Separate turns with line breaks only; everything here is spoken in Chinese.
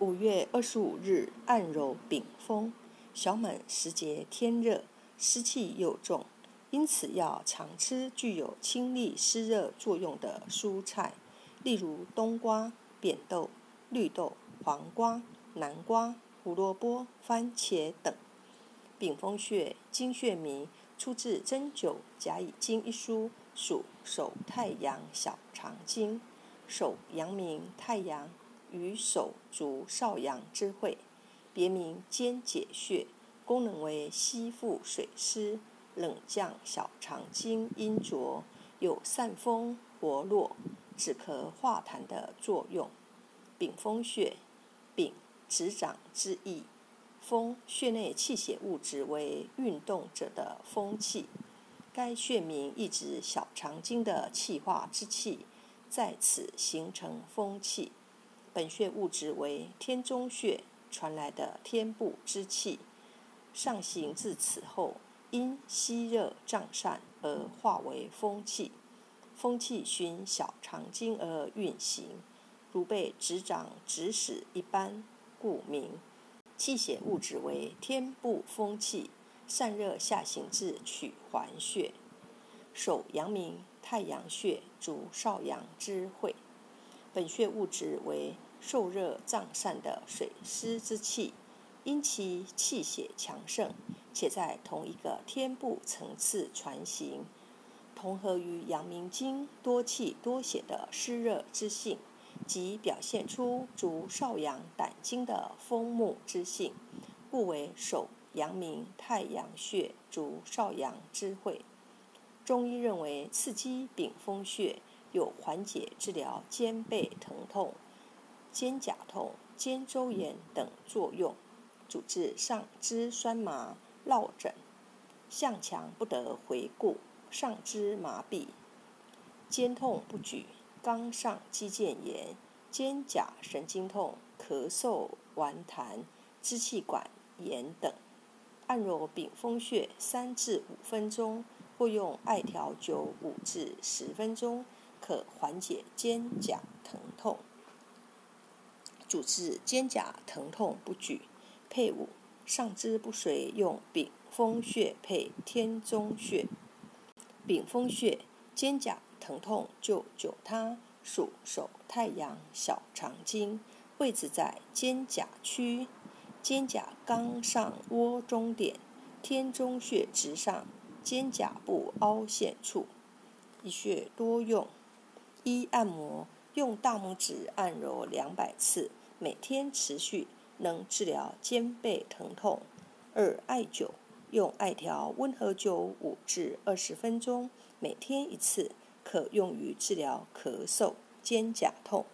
五月二十五日，按揉丙风。小满时节天热，湿气又重，因此要常吃具有清利湿热作用的蔬菜，例如冬瓜、扁豆、绿豆、黄瓜、南瓜、胡萝卜、番茄等。丙风穴，经穴名，出自《针灸甲乙经》一书，属手太阳小肠经。手阳明太阳与手足少阳之会，别名肩解穴，功能为吸附水湿、冷降小肠经阴浊，有散风、活络、止咳化痰的作用。丙风穴，丙指掌之意，风穴内气血物质为运动者的风气，该穴名意指小肠经的气化之气。在此形成风气，本穴物质为天中穴传来的天部之气，上行至此后，因吸热胀散而化为风气。风气循小肠经而运行，如被指掌指使一般，故名。气血物质为天部风气，散热下行至曲环穴。手阳明太阳穴主少阳之会，本穴物质为受热胀散的水湿之气，因其气血强盛，且在同一个天部层次传行，同合于阳明经多气多血的湿热之性，即表现出足少阳胆经的风木之性，故为手阳明太阳穴足少阳之会。中医认为，刺激丙风穴有缓解、治疗肩背疼痛、肩胛痛、肩周炎等作用，主治上肢酸麻、落枕、向强不得回顾、上肢麻痹、肩痛不举、肛上肌腱炎、肩胛神经痛、咳嗽、顽痰、支气管炎等。按揉丙风穴三至五分钟。或用艾条灸五至十分钟，可缓解肩胛疼痛。主治肩胛疼痛不举。配伍上肢不遂用丙风穴配天中穴。丙风穴肩胛疼痛就灸它，属手太阳小肠经，位置在肩胛区，肩胛冈上窝中点，天中穴直上。肩胛部凹陷处，一穴多用。一按摩，用大拇指按揉两百次，每天持续，能治疗肩背疼痛。二艾灸，用艾条温和灸五至二十分钟，每天一次，可用于治疗咳嗽、肩胛痛。